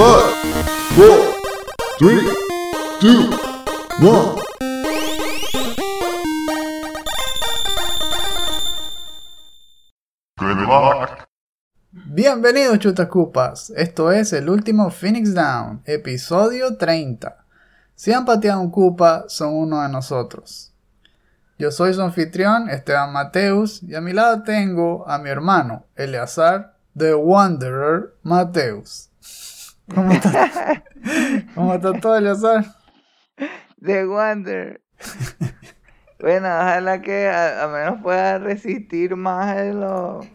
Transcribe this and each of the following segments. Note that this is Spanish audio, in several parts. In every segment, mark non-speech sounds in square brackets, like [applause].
Five, four, three, two, one. Good luck. Bienvenidos chutacupas, esto es el último Phoenix Down, episodio 30. Si han pateado un cupa, son uno de nosotros. Yo soy su anfitrión, Esteban Mateus, y a mi lado tengo a mi hermano, Eleazar, The Wanderer Mateus. ¿Cómo está? [laughs] ¿Cómo está todo, Eleazar? The Wonder. bueno, ojalá que a, a menos pueda resistir más los,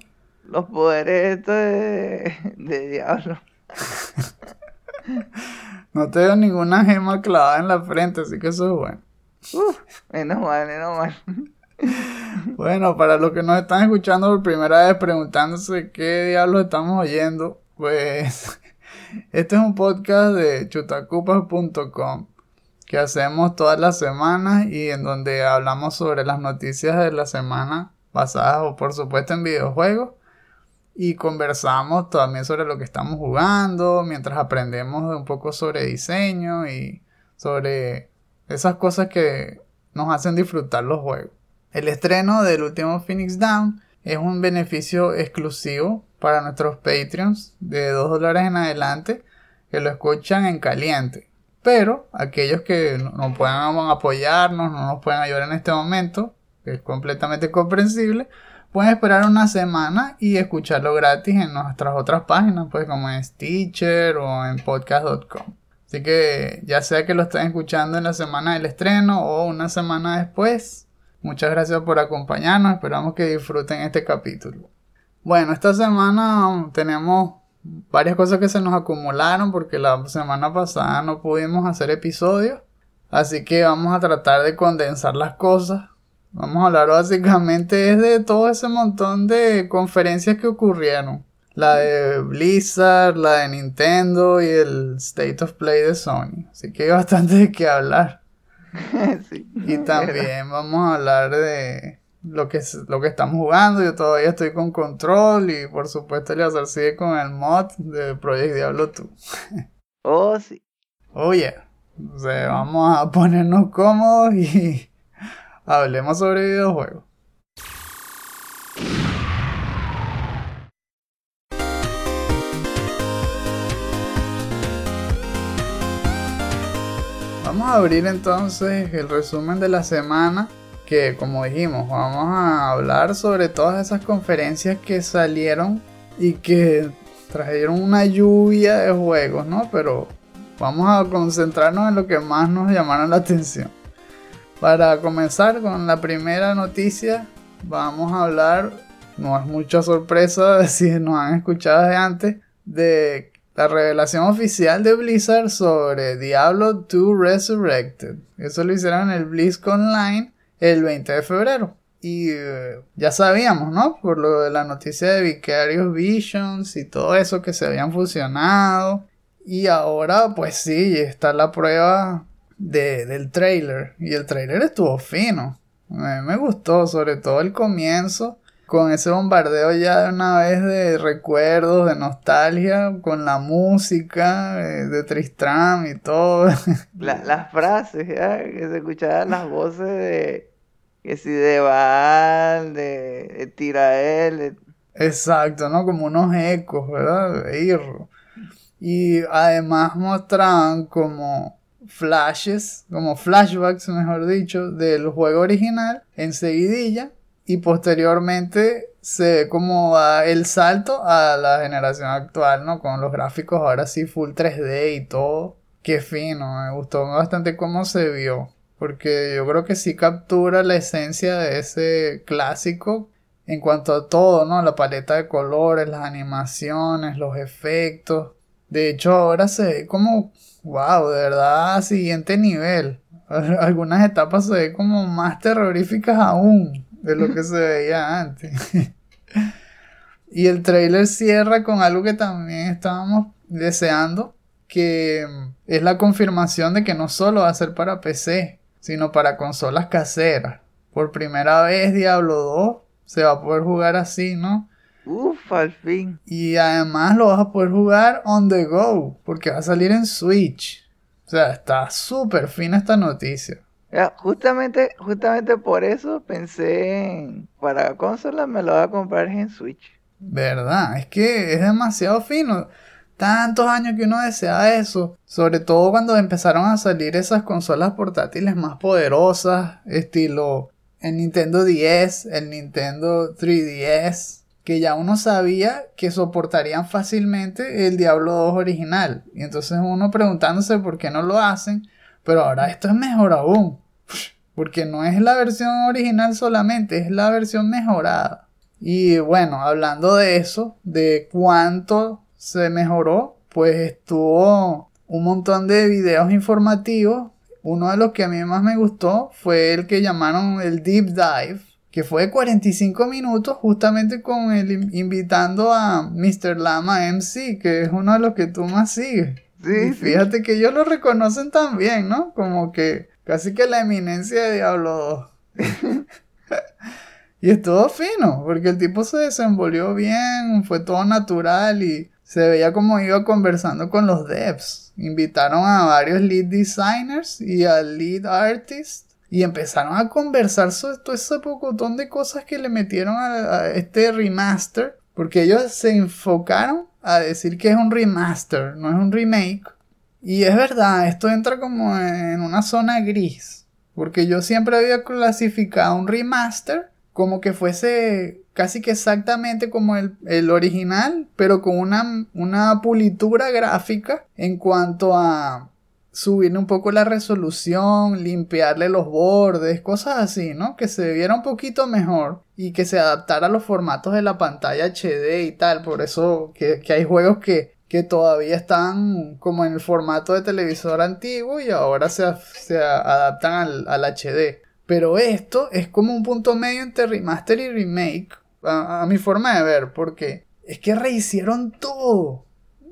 los poderes estos de, de diablo. No te veo ninguna gema clavada en la frente, así que eso es bueno. Menos mal, menos mal. Bueno, para los que nos están escuchando por primera vez preguntándose qué diablos estamos oyendo, pues este es un podcast de chutacupas.com que hacemos todas las semanas y en donde hablamos sobre las noticias de la semana basadas, por supuesto, en videojuegos y conversamos también sobre lo que estamos jugando mientras aprendemos un poco sobre diseño y sobre esas cosas que nos hacen disfrutar los juegos. El estreno del último Phoenix Down es un beneficio exclusivo para nuestros Patreons de 2 dólares en adelante que lo escuchan en caliente. Pero aquellos que no puedan apoyarnos, no nos pueden ayudar en este momento, que es completamente comprensible, pueden esperar una semana y escucharlo gratis en nuestras otras páginas, pues como en Stitcher o en podcast.com. Así que ya sea que lo estén escuchando en la semana del estreno o una semana después, muchas gracias por acompañarnos, esperamos que disfruten este capítulo. Bueno, esta semana tenemos varias cosas que se nos acumularon porque la semana pasada no pudimos hacer episodios, así que vamos a tratar de condensar las cosas. Vamos a hablar básicamente de todo ese montón de conferencias que ocurrieron. La de Blizzard, la de Nintendo y el State of Play de Sony. Así que hay bastante de qué hablar. [laughs] Sí, [laughs] Y también vamos a hablar de lo que, es- lo que estamos jugando. Yo todavía estoy con control y por supuesto Eleazar sigue con el mod de Project Diablo 2. [laughs] Oh, sí. Oh yeah. O sea, vamos a ponernos cómodos y hablemos sobre videojuegos. Abrir entonces el resumen de la semana que como dijimos vamos a hablar sobre todas esas conferencias que salieron y que trajeron una lluvia de juegos, ¿no? Pero vamos a concentrarnos en lo que más nos llamaron la atención. Para comenzar con la primera noticia, vamos a hablar, no es mucha sorpresa [laughs] si nos han escuchado de antes, de la revelación oficial de Blizzard sobre Diablo 2 Resurrected. Eso lo hicieron en el BlizzCon Online el 20 de febrero. Y eh, ya sabíamos, ¿no? Por lo de la noticia de Vicarious Visions y todo eso que se habían fusionado. Y ahora, pues sí, está la prueba de- del trailer. Y el trailer estuvo fino. Me, me gustó, sobre todo el comienzo. Con ese bombardeo ya de una vez de recuerdos, de nostalgia, con la música eh, de Tristram y todo. [laughs] La- las frases, ya, que se escuchaban las voces de, que si de Val, de, de Tirael, de- Exacto, ¿no? Como unos ecos, ¿verdad? De Irro. Y además mostraban como flashes, como flashbacks, mejor dicho, del juego original en seguidilla. Y posteriormente se ve como el salto a la generación actual, ¿no? Con los gráficos ahora sí full 3D y todo. Qué fino, me gustó bastante cómo se vio. Porque yo creo que sí captura la esencia de ese clásico en cuanto a todo, ¿no? La paleta de colores, las animaciones, los efectos. De hecho, ahora se ve como, wow, de verdad, siguiente nivel. Al- [laughs] Algunas etapas se ven como más terroríficas aún de lo que se veía antes. [laughs] y el trailer cierra con algo que también estábamos deseando, que es la confirmación de que no solo va a ser para PC, sino para consolas caseras. Por primera vez Diablo 2 se va a poder jugar así, ¿no? Uf, al fin. Y además lo vas a poder jugar on the go, porque va a salir en Switch. O sea, está súper fina esta noticia. Ya, justamente, justamente por eso pensé en, para consola me lo voy a comprar en Switch. ¿Verdad? Es que es demasiado fino. Tantos años que uno desea eso. Sobre todo cuando empezaron a salir esas consolas portátiles más poderosas. Estilo el Nintendo 10, el Nintendo 3DS. Que ya uno sabía que soportarían fácilmente el Diablo 2 original. Y entonces uno preguntándose por qué no lo hacen. Pero ahora esto es mejor aún. Porque no es la versión original solamente, es la versión mejorada. Y bueno, hablando de eso, de cuánto se mejoró, pues estuvo un montón de videos informativos. Uno de los que a mí más me gustó fue el que llamaron el Deep Dive, que fue de 45 minutos justamente con el invitando a Mr. Lama MC, que es uno de los que tú más sigues. Sí, Y fíjate que ellos lo reconocen también, ¿no? Como que casi que la eminencia de Diablo 2. [laughs] y estuvo fino, porque el tipo se desenvolvió bien, fue todo natural y se veía como iba conversando con los devs. Invitaron a varios lead designers y al lead artist y empezaron a conversar sobre todo ese pocotón de cosas que le metieron a, a este remaster, porque ellos se enfocaron a decir que es un remaster, no es un remake. Y es verdad, esto entra como en una zona gris. Porque yo siempre había clasificado un remaster como que fuese casi que exactamente como el, el original, pero con una, una pulitura gráfica en cuanto a subirle un poco la resolución, limpiarle los bordes, cosas así, ¿no? Que se viera un poquito mejor y que se adaptara a los formatos de la pantalla HD y tal. Por eso que, que hay juegos que, que todavía están como en el formato de televisor antiguo y ahora se, se adaptan al, al, HD. Pero esto es como un punto medio entre remaster y remake, a, a mi forma de ver, porque es que rehicieron todo.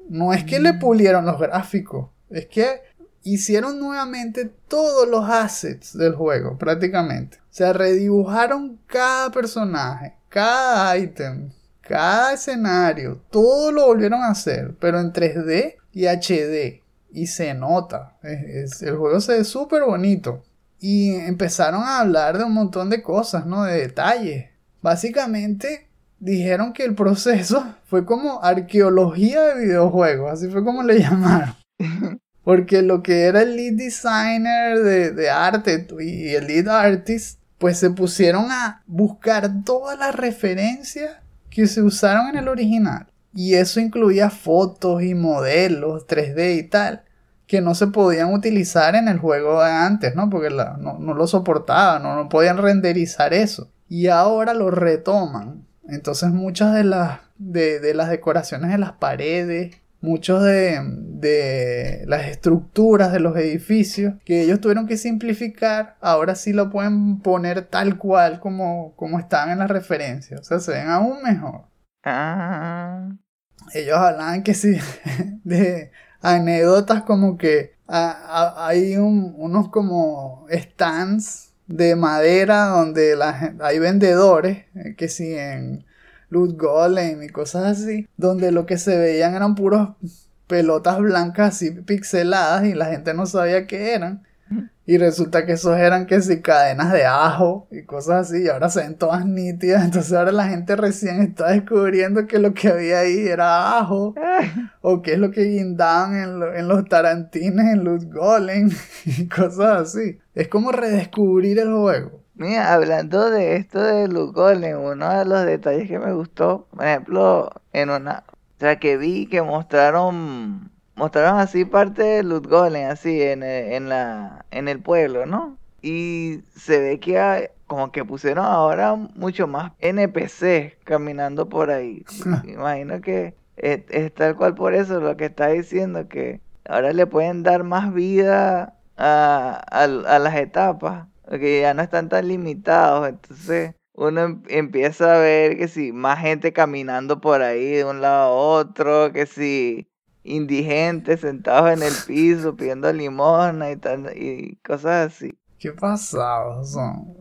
No es que le pulieron los gráficos, es que hicieron nuevamente todos los assets del juego, prácticamente. O sea, redibujaron cada personaje, cada ítem, cada escenario, todo lo volvieron a hacer, pero en 3D y HD. Y se nota, el juego se ve súper bonito. Y empezaron a hablar de un montón de cosas, ¿no? De detalles. Básicamente dijeron que el proceso [laughs] fue como arqueología de videojuegos, así fue como le [laughs] llamaron. Porque lo que era el lead designer de, de, arte y el lead artist, pues se pusieron a buscar todas las referencias que se usaron en el original. Y eso incluía fotos y modelos 3D y tal, que no se podían utilizar en el juego de antes, ¿no? Porque la, no, no, lo soportaban, no, no podían renderizar eso. Y ahora lo retoman. Entonces muchas de las, de, de las decoraciones de las paredes muchos de, de, las estructuras de los edificios que ellos tuvieron que simplificar, ahora sí lo pueden poner tal cual como, como están en las referencias. O sea, se ven aún mejor. Ah. Ellos hablaban que sí, [laughs] de anécdotas como que a, a, hay un, unos como stands de madera donde la, hay vendedores, que sí, en Loot Golem y cosas así, donde lo que se veían eran puros pelotas blancas así pixeladas y la gente no sabía qué eran. Y resulta que esos eran que si cadenas de ajo y cosas así, y ahora se ven todas nítidas. [laughs] Entonces ahora la gente recién está descubriendo que lo que había ahí era ajo, [laughs] o que es lo que guindaban en, lo, en los tarantines, en Loot Golem [laughs] y cosas así. Es como redescubrir el juego. Mira, hablando de esto de Golem, uno de los detalles que me gustó, por ejemplo, en una, o sea, que vi que mostraron, mostraron así parte de Golem, así, en el, en la, en el pueblo, ¿no? Y se ve que hay, como que pusieron ahora mucho más NPC caminando por ahí. [laughs] Imagino que es, es, tal cual por eso lo que está diciendo, que ahora le pueden dar más vida a, a, a las etapas porque ya no están tan limitados, entonces uno empieza a ver que si más gente caminando por ahí de un lado a otro, que si indigentes sentados en el piso pidiendo limosna y, tal, y cosas así. Qué pasados.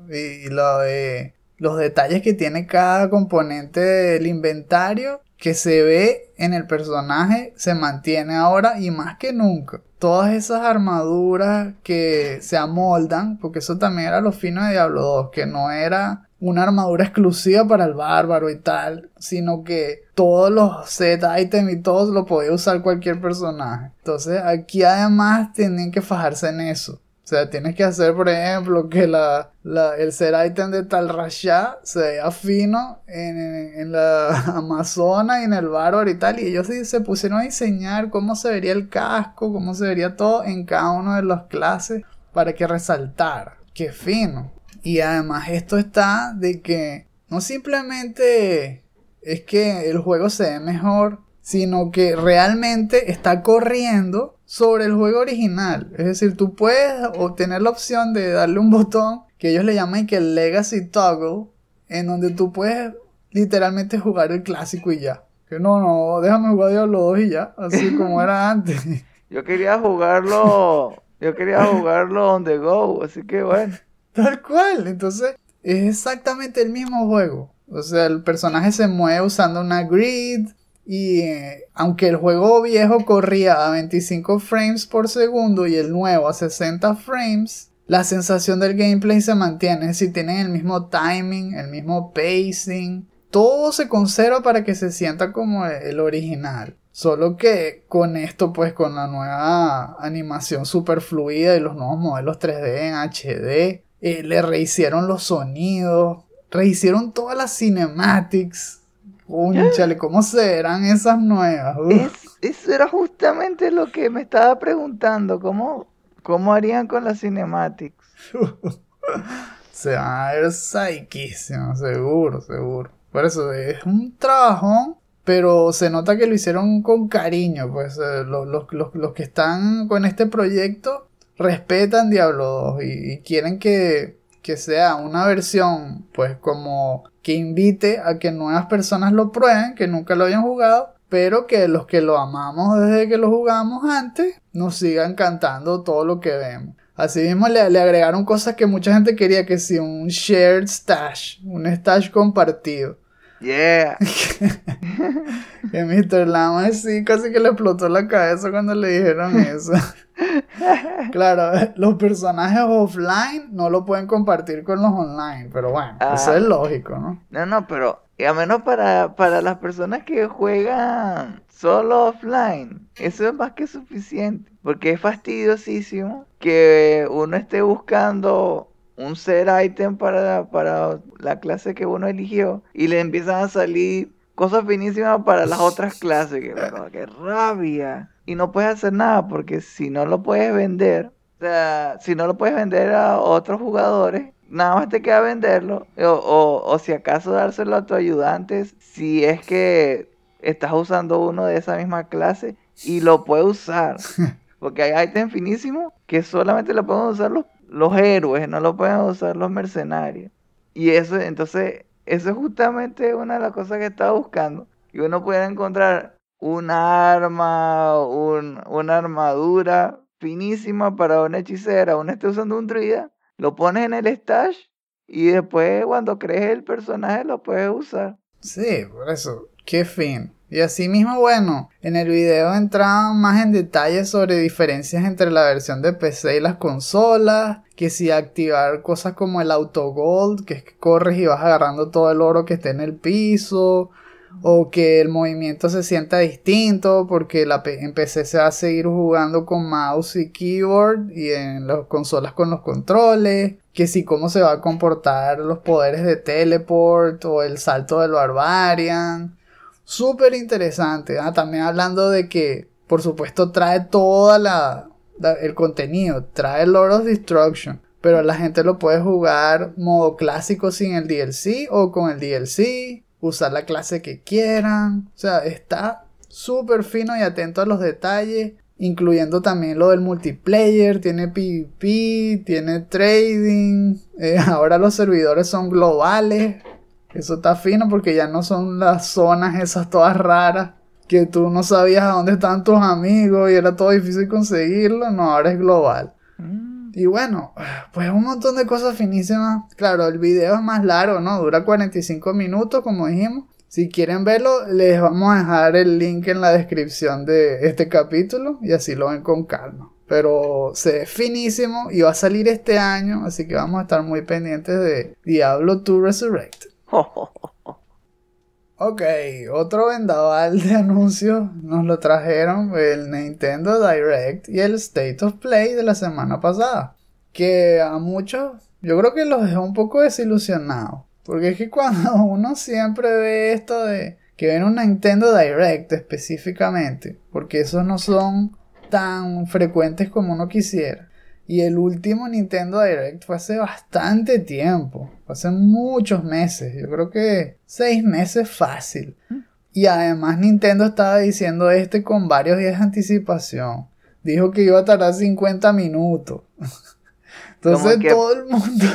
Y, y, lo de los detalles que tiene cada componente del inventario que se ve en el personaje se mantiene ahora y más que nunca. Todas esas armaduras que se amoldan, porque eso también era lo fino de Diablo 2, que no era una armadura exclusiva para el bárbaro y tal, sino que todos los set items y todos lo podía usar cualquier personaje. Entonces aquí además tienen que fajarse en eso. O sea, tienes que hacer, por ejemplo, que la, el set item de tal Rasha se vea fino en, en, la [laughs] Amazona y en el bárbaro y tal. Y ellos sí se pusieron a diseñar cómo se vería el casco, cómo se vería todo en cada uno de las clases para que resaltara. Qué fino. Y además esto está de que no simplemente es que el juego se ve mejor, sino que realmente está corriendo sobre el juego original. Es decir, tú puedes obtener la opción de darle un botón que ellos le llaman que el Legacy Toggle, en donde tú puedes literalmente jugar el clásico y ya. Que no, no, déjame jugar Diablo 2 y ya, así [laughs] como era antes. Yo quería jugarlo, yo quería jugarlo on the go, así que bueno. Tal cual. Entonces, es exactamente el mismo juego. O sea, el personaje se mueve usando una grid. Y eh, aunque el juego viejo corría a 25 frames por segundo y el nuevo a 60 frames, la sensación del gameplay se mantiene. Es decir, tienen el mismo timing, el mismo pacing. Todo se conserva para que se sienta como el original. Solo que con esto, pues con la nueva animación super fluida y los nuevos modelos 3D en HD, eh, le rehicieron los sonidos, rehicieron todas las cinematics. Cónchale, ¿cómo serán esas nuevas? eso era justamente lo que me estaba preguntando, ¿cómo, cómo harían con las cinematics? [laughs] Se van a ver seguro, seguro. Por eso es un trabajón, pero se nota que lo hicieron con cariño, pues eh, los, los, que están con este proyecto respetan Diablo 2 y, quieren que, que, sea una versión, pues como que invite a que nuevas personas lo prueben, que nunca lo hayan jugado, pero que los que lo amamos desde que lo jugamos antes, nos sigan cantando todo lo que vemos. Asimismo le, le agregaron cosas que mucha gente quería, que si un shared stash, un stash compartido. Yeah. que Mr. Lama sí casi que le explotó la cabeza cuando le dijeron eso. [laughs] claro, los personajes offline no lo pueden compartir con los online, pero bueno, eso es lógico, ¿no? No, no, pero a menos para, para las personas que juegan solo offline, eso es más que suficiente, porque es fastidiosísimo que uno esté buscando un set item para, para la clase que uno eligió y le empiezan a salir cosas finísimas para las otras clases. Que, qué rabia y no puedes hacer nada porque si no lo puedes vender, o sea, si no lo puedes vender a otros jugadores, nada más te queda venderlo o, o, si acaso dárselo a tus ayudantes si es que estás usando uno de esa misma clase y lo puedes usar. [laughs] Porque hay ítems finísimos que solamente lo pueden usar los, los héroes, no lo pueden usar los mercenarios. Y eso, entonces, eso es justamente una de las cosas que estaba buscando. Que uno pueda encontrar un arma, un, una armadura finísima para una hechicera, uno esté usando un druida, lo pones en el stash y después cuando crees el personaje lo puedes usar. Sí, por eso, qué fin. Y así mismo, bueno, en el video entraban más en detalle sobre diferencias entre la versión de PC y las consolas, que si activar cosas como el auto gold, que es que corres y vas agarrando todo el oro que esté en el piso, o que el movimiento se sienta distinto porque la en PC se va a seguir jugando con mouse y keyboard y en las consolas con los controles, que si cómo se va a comportar los poderes de teleport o el salto del barbarian. Súper interesante. Ah, también hablando de que por supuesto trae toda la, el contenido, trae Lord of Destruction. Pero la gente lo puede jugar modo clásico sin el DLC o con el DLC usar la clase que quieran. O sea, está súper fino y atento a los detalles, incluyendo también lo del multiplayer, tiene PvP, tiene trading, eh, [laughs] ahora los servidores son globales. Eso está fino porque ya no son las zonas esas todas raras que tú no sabías a dónde estaban tus amigos y era todo difícil conseguirlo. No, ahora es global. Mm, Y bueno, pues un montón de cosas finísimas. Claro, el video es más largo, ¿no? Dura 45 minutos, como dijimos. Si quieren verlo, les vamos a dejar el link en la descripción de este capítulo y así lo ven con calma. Pero se ve finísimo y va a salir este año, así que vamos a estar muy pendientes de Diablo 2 Resurrected. [laughs] Ok, otro vendaval de anuncios nos lo trajeron el Nintendo Direct y el State of Play de la semana pasada. Que a muchos, yo creo que los dejó un poco desilusionados. Porque es que cuando [laughs] uno siempre ve esto de que ven un Nintendo Direct específicamente, porque esos no son tan frecuentes como uno quisiera. Y el último Nintendo Direct fue hace bastante tiempo, hace muchos meses, yo creo que seis meses fácil. Y además Nintendo estaba diciendo este con varios días de anticipación. Dijo que iba a tardar 50 minutos. [laughs] Entonces todo el mundo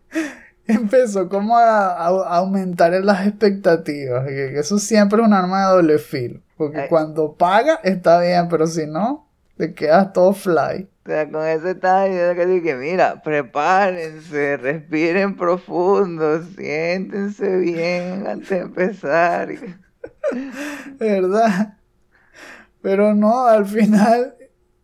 [laughs] empezó como a, aumentar en las expectativas. Que eso siempre es un arma de doble filo. Porque cuando paga está bien, pero si no, te quedas todo fly. O sea, con eso estaba diciendo que dije, mira, prepárense, respiren profundo, siéntense bien antes de empezar. [laughs] ¿Verdad? Pero no, al final,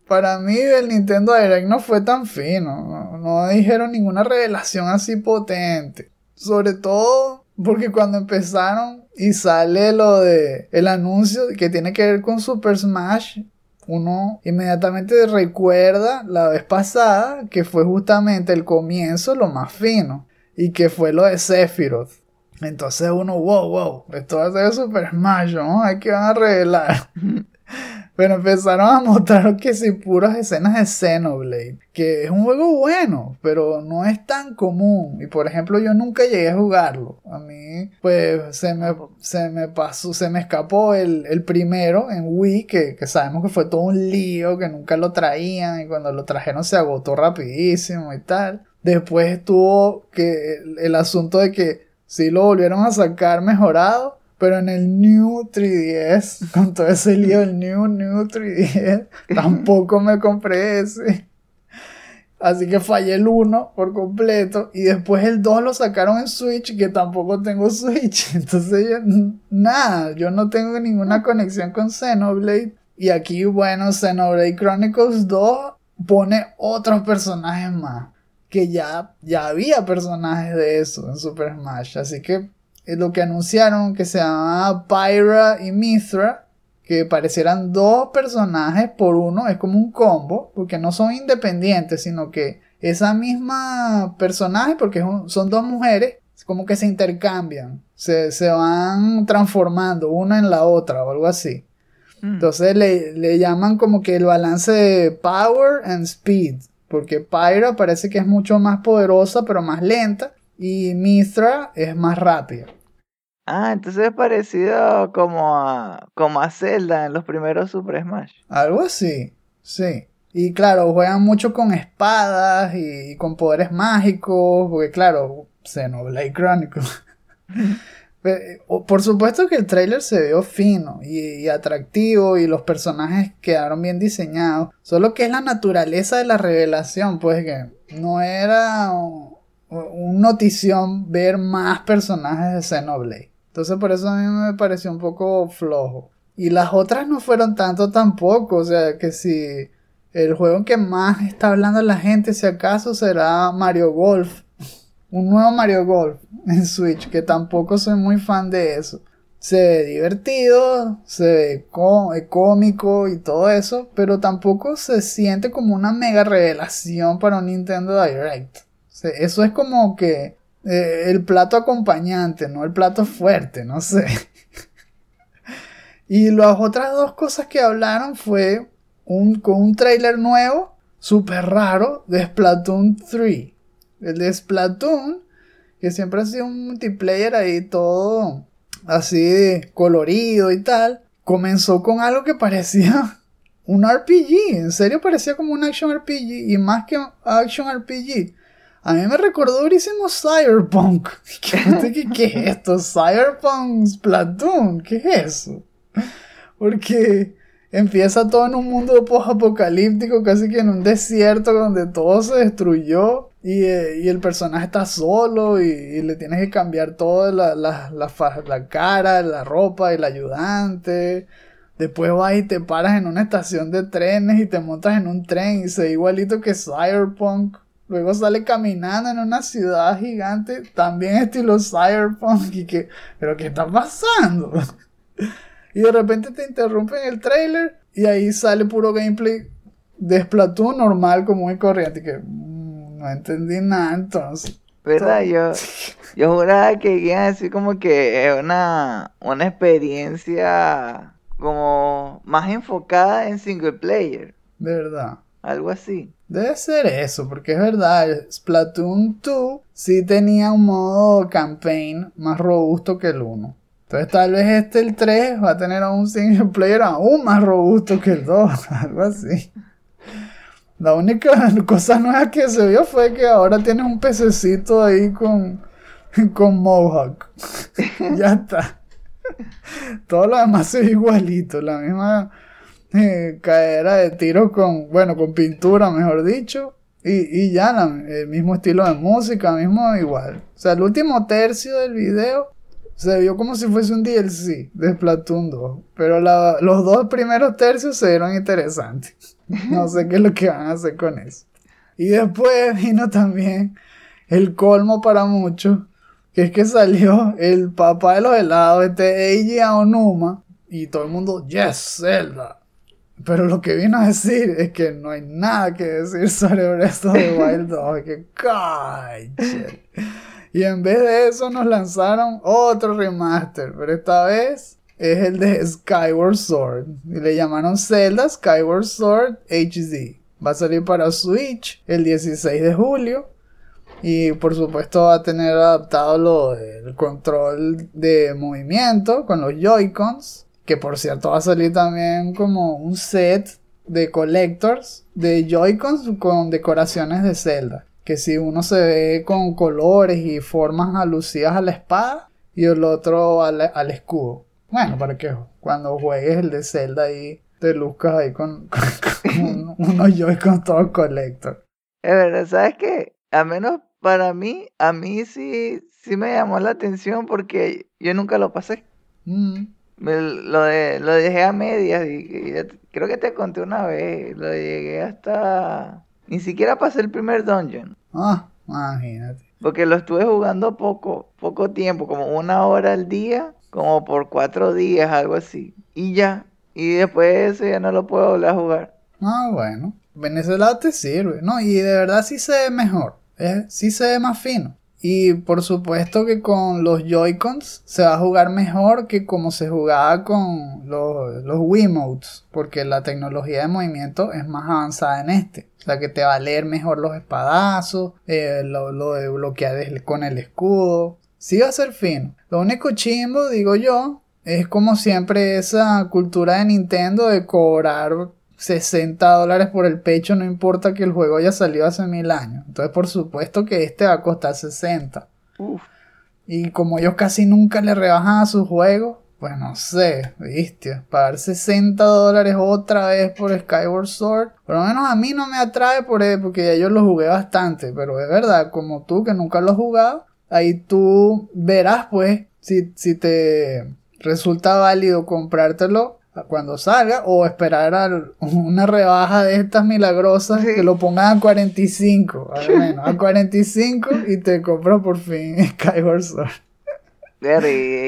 para mí el Nintendo Direct no fue tan fino. No, dijeron ninguna revelación así potente. Sobre todo porque cuando empezaron y sale lo de el anuncio que tiene que ver con Super Smash, uno inmediatamente recuerda la vez pasada que fue justamente el comienzo lo más fino y que fue lo de Sephiroth. Entonces uno, wow, wow, esto va a ser Super Smash, ¿no? Hay que van a revelar. [laughs] Pero empezaron a mostrar que sí, puras escenas de Xenoblade. Que es un juego bueno, pero no es tan común. Y por ejemplo, yo nunca llegué a jugarlo. A mí, pues, se me, se me pasó, se me escapó el, el primero en Wii, que, que, sabemos que fue todo un lío, que nunca lo traían. Y cuando lo trajeron se agotó rapidísimo y tal. Después estuvo que el, el asunto de que sí lo volvieron a sacar mejorado pero en el New 3DS, [laughs] con todo ese lío del New, New 3DS, tampoco me compré ese. Así que fallé el 1 por completo. Y después el 2 lo sacaron en Switch, que tampoco tengo Switch. [laughs] Entonces, yo, nada, yo no tengo ninguna conexión con Xenoblade. Y aquí, bueno, Xenoblade Chronicles 2 pone otros personajes más. Que ya, ya había personajes de eso en Super Smash. Así que lo que anunciaron que se llamaba Pyra y Mithra, que parecieran dos personajes por uno, es como un combo, porque no son independientes, sino que esa misma personaje, porque son dos mujeres, como que se intercambian, se, van transformando una en la otra o algo así. Mm. Entonces le, le, llaman como que el balance de power and speed, porque Pyra parece que es mucho más poderosa pero más lenta y Mithra es más rápida. Ah, entonces es parecido como a, como a Zelda en los primeros Super Smash. Algo así, sí. Y claro, juegan mucho con espadas y, con poderes mágicos, porque claro, Xenoblade Chronicles. [laughs] Eh, por supuesto que el trailer se vio fino y, atractivo y los personajes quedaron bien diseñados. Solo que es la naturaleza de la revelación, pues que no era un notición ver más personajes de Xenoblade. Entonces por eso a mí me pareció un poco flojo. Y las otras no fueron tanto tampoco. O sea, que si el juego en que más está hablando la gente, si acaso, será Mario Golf. Un nuevo Mario Golf en Switch, que tampoco soy muy fan de eso. Se ve divertido, se ve cómico y todo eso, pero tampoco se siente como una mega revelación para un Nintendo Direct. eso es como que eh, el plato acompañante, no el plato fuerte, no sé. [laughs] y las otras dos cosas que hablaron fue un, con un trailer nuevo, súper raro, de Splatoon 3. El de Splatoon, que siempre ha sido un multiplayer ahí todo así colorido y tal, comenzó con algo que parecía [laughs] un RPG, en serio parecía como un action RPG y más que action RPG a mí me recordó durísimo Cyberpunk. [laughs] ¿Qué, ¿Qué, es esto? Cyberpunk Splatoon. ¿Qué es eso? Porque empieza todo en un mundo post-apocalíptico, casi que en un desierto donde todo se destruyó y, eh, el personaje está solo y, le tienes que cambiar fa- la cara, la ropa, el ayudante. Después vas y te paras en una estación de trenes y te montas en un tren y se ve igualito que Cyberpunk. Luego sale caminando en una ciudad gigante, también estilo Cyberpunk y que, pero ¿qué está pasando? [laughs] Y de repente te interrumpen el trailer y ahí sale puro gameplay de Splatoon normal, común y corriente. Y que mm, no entendí nada entonces. ¿Verdad? Yo, yo juraba que iban a decir como que es una, una experiencia como más enfocada en single player. Verdad. Algo así. Debe ser eso, porque es verdad, Splatoon 2 sí tenía un modo campaign más robusto que el 1. Entonces tal vez este, el 3, va a tener a un single player aún más robusto que el 2, [laughs] algo así. La única [laughs] cosa nueva que se vio fue que ahora tienes un pececito ahí con, [laughs] con Mohawk. ya está. Todo lo demás ve igualito, la misma [laughs] caedera de tiro con, bueno, con pintura, mejor dicho. Y, y ya, la- el mismo estilo de música, mismo igual. O sea, el último tercio del video se vio como si fuese un DLC de Splatoon 2. Pero la- los dos primeros tercios se vieron interesantes. [laughs] No sé qué es lo que van a hacer con eso. Y después [laughs] vino también el colmo para muchos, que es que salió el papá de los helados, este Eiji Aonuma, y todo el mundo, yes, Zelda. Pero lo que vino a decir es que no hay nada que decir sobre of the Wild 2, que cállate. Y en vez de eso nos lanzaron otro remaster, pero esta vez es el de Skyward Sword. Y le llamaron Zelda Skyward Sword HD. Va a salir para Switch el 16 de julio. Y por supuesto va a tener adaptado lo del control de movimiento con los Joy-Cons. Que por cierto va a salir también como un set de collectors de Joy-Cons con decoraciones de Zelda. Que si uno se ve con colores y formas alusivas a la espada y el otro al, al escudo. Bueno, para que cuando juegues el de Zelda ahí te luzcas ahí con, [laughs] con- con unos Joy-Cons todos collector. Es verdad, ¿sabes qué? Al menos para mí, a mí sí, sí me llamó la atención porque yo nunca lo pasé. Mm. Me- lo, de, lo dejé a medias y, y ya te- creo que te conté una vez. Lo llegué hasta... Ni siquiera pasé el primer dungeon. Ah, imagínate. Porque lo estuve jugando poco, poco tiempo, como una hora al día, como por cuatro días, algo así. Y ya. Y después de eso ya no lo puedo volver a jugar. Ah, bueno. Lado te sirve. No, y de verdad sí se ve mejor. eh, sí se ve más fino. Y por supuesto que con los Joy-Cons se va a jugar mejor que como se jugaba con los, los Wiimotes. Porque la tecnología de movimiento es más avanzada en este. O sea que te va a leer mejor los espadazos, eh, lo, lo de bloquear con el escudo. Sí va a ser fino. Lo único chimbo, digo yo, es como siempre esa cultura de Nintendo de cobrar 60 dólares por el pecho, no importa que el juego haya salido hace mil años. Entonces, por supuesto que este va a costar 60. Uf. Y como ellos casi nunca le rebajan a sus juegos, pues no sé, viste, pagar 60 dólares otra vez por Skyward Sword, por lo menos a mí no me atrae por él, porque ya yo lo jugué bastante, pero es verdad, como tú que nunca lo has jugado, ahí tú verás pues si, si te resulta válido comprártelo cuando salga o esperar a una rebaja de estas milagrosas Sí. que lo pongan a 45, al menos a 45 y te compras por fin [laughs] Skyward Sword. Y,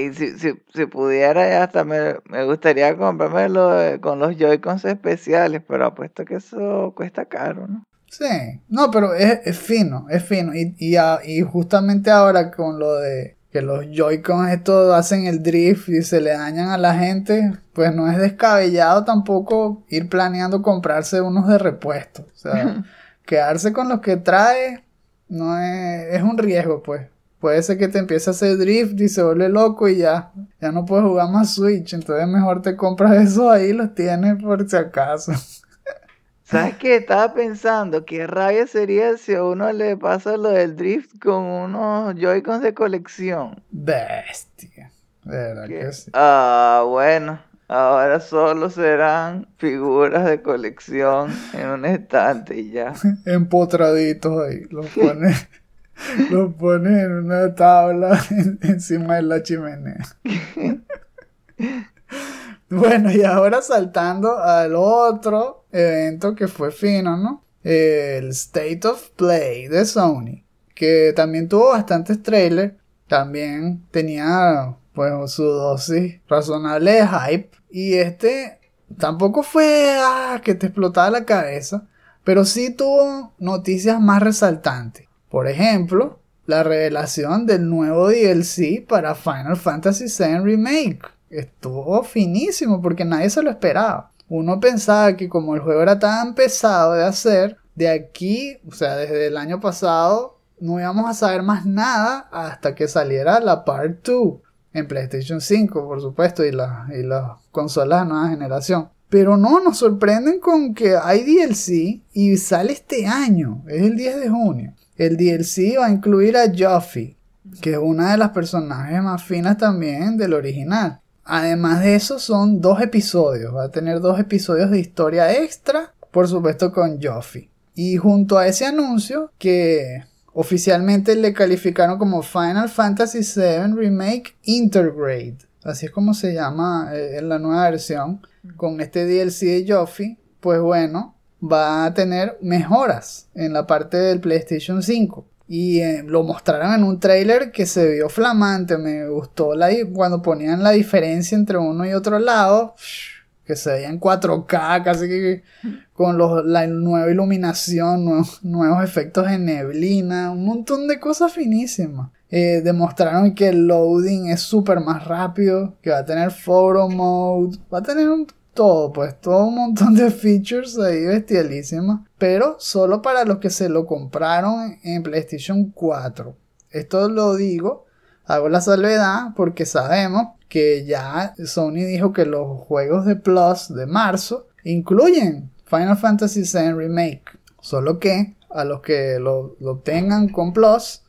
y si, si, si pudiera, ya hasta me, me gustaría comprármelo eh, con los Joy-Cons especiales, pero apuesto que eso cuesta caro, ¿no? Sí, no, pero es, es fino, es fino. Y, y, a- y justamente ahora con lo de que los Joy-Cons estos hacen el drift y se le dañan a la gente, pues no es descabellado tampoco ir planeando comprarse unos de repuesto. O sea, quedarse con los que trae no es, es un riesgo, pues. Puede ser que te empiece a hacer drift y se vuelve loco y ya, ya no puedes jugar más Switch. Entonces mejor te compras [laughs] esos ahí y los tienes por si acaso. ¿Sabes qué? Estaba pensando, qué rabia sería si a uno le pasa lo del drift con unos Joy-Cons de colección. Bestia. De verdad Que- que sí. Ah, bueno. Ahora solo serán figuras de colección en un estante y ya. [laughs] Empotraditos ahí. Los [laughs] pone, los pone en una tabla en- [laughs] encima de la chimenea. Bueno, y ahora saltando al otro evento que fue fino, ¿no? El State of Play de Sony, que también tuvo bastantes trailers, también tenía pues su dosis razonable de hype, y este tampoco fue ah, que te explotaba la cabeza, pero sí tuvo noticias más resaltantes. Por ejemplo, la revelación del nuevo DLC para Final Fantasy VII Remake. Estuvo finísimo porque nadie se lo esperaba. Uno pensaba que como el juego era tan pesado de hacer, de aquí, o sea, desde el año pasado, no íbamos a saber más nada hasta que saliera la Part 2 en PlayStation 5, por supuesto, y, la- y las consolas de nueva generación. Pero no, nos sorprenden con que hay DLC y sale este año, es el 10 de junio. El DLC va a incluir a Joffy, que es una de las personajes más finas también del original. Además de eso, son dos episodios. Va a tener dos episodios de historia extra, por supuesto con Joffy. Y junto a ese anuncio, que oficialmente le calificaron como Final Fantasy VII Remake Intergrade. Así es como se llama eh, en la nueva versión. Con este DLC de Joffy, pues bueno, va a tener mejoras en la parte del PlayStation 5. Y eh, lo mostraron en un trailer que se vio flamante. Me gustó la, cuando ponían la diferencia entre uno y otro lado. Que se veía en 4K, casi que con los- la nueva iluminación, nuevos, nuevos efectos de neblina, un montón de cosas finísimas. Eh, demostraron que el loading es súper más rápido, que va a tener photo mode, va a tener un- todo, pues todo un montón de features ahí bestialísimas, pero solo para los que se lo compraron en PlayStation 4. Esto lo digo, hago la salvedad porque sabemos que ya Sony dijo que los juegos de Plus de marzo incluyen Final Fantasy VII Remake, solo que a los que lo, lo obtengan con Plus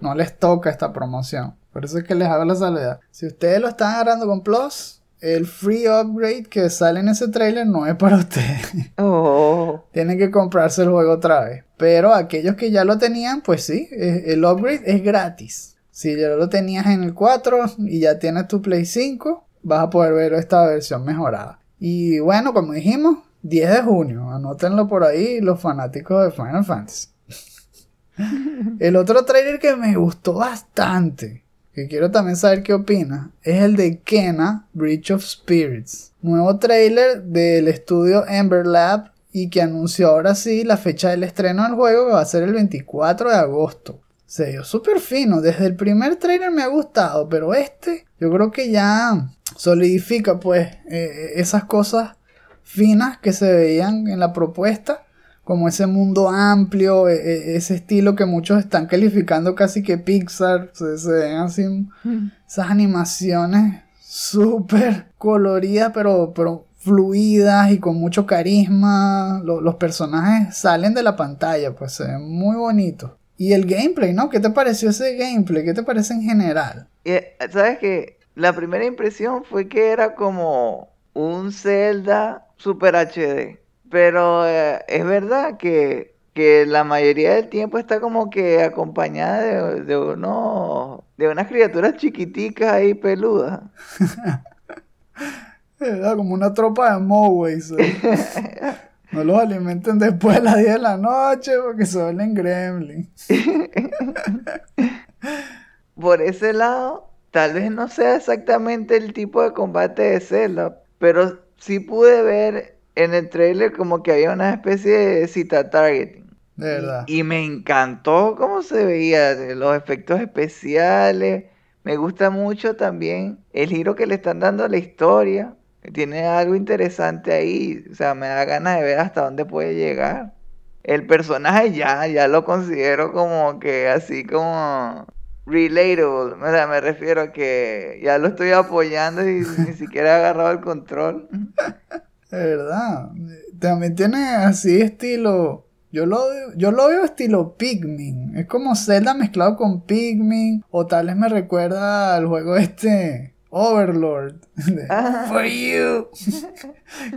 no les toca esta promoción. Por eso es que les hago la salvedad. Si ustedes lo están agarrando con Plus, el free upgrade que sale en ese trailer no es para ustedes. [laughs] Oh, Tienen que comprarse el juego otra vez. Pero aquellos que ya lo tenían, pues sí, eh, el upgrade es gratis. Si ya lo tenías en el 4 y ya tienes tu Play 5, vas a poder ver esta versión mejorada. Y bueno, como dijimos, 10 de junio. Anótenlo por ahí los fanáticos de Final Fantasy. [laughs] El otro trailer que me gustó bastante, que quiero también saber qué opinas, es el de Kena Breach of Spirits. Nuevo trailer del estudio Ember Lab y que anunció ahora sí la fecha del estreno del juego que va a ser el 24 de agosto. Se vio súper fino, desde el primer trailer me ha gustado, pero este yo creo que ya solidifica pues eh, esas cosas finas que se veían en la propuesta como ese mundo amplio, e- e- ese estilo que muchos están calificando casi que Pixar, se, se ven así esas animaciones súper coloridas, pero, pero fluidas y con mucho carisma. Lo- los personajes salen de la pantalla, pues se ven muy bonitos. Y el gameplay, ¿no? ¿Qué te pareció ese gameplay? ¿Qué te parece en general? Eh, ¿Sabes qué? La primera impresión fue que era como un Zelda Super HD. Pero eh, es verdad que, que la mayoría del tiempo está como que acompañada de, de unos de unas criaturas chiquiticas ahí peludas. [laughs] Era como una tropa de Moways. [laughs] ¿eh? No los alimenten después de las 10 de la noche porque se vuelven gremlin. [laughs] Por ese lado, tal vez no sea exactamente el tipo de combate de Zelda, pero sí pude ver en el trailer como que había una especie de cita targeting. De verdad. Y me encantó cómo se veía, los efectos especiales. Me gusta mucho también el giro que le están dando a la historia. Tiene algo interesante ahí. O sea, me da ganas de ver hasta dónde puede llegar. El personaje ya, ya lo considero como que así como relatable. O sea, me refiero a que ya lo estoy apoyando y ni siquiera he agarrado el control. [laughs] De verdad. También tiene así estilo. Yo lo, yo lo veo estilo Pikmin. Es como Zelda mezclado con Pikmin. O tal vez me recuerda al juego este Overlord. de, Ah. For you.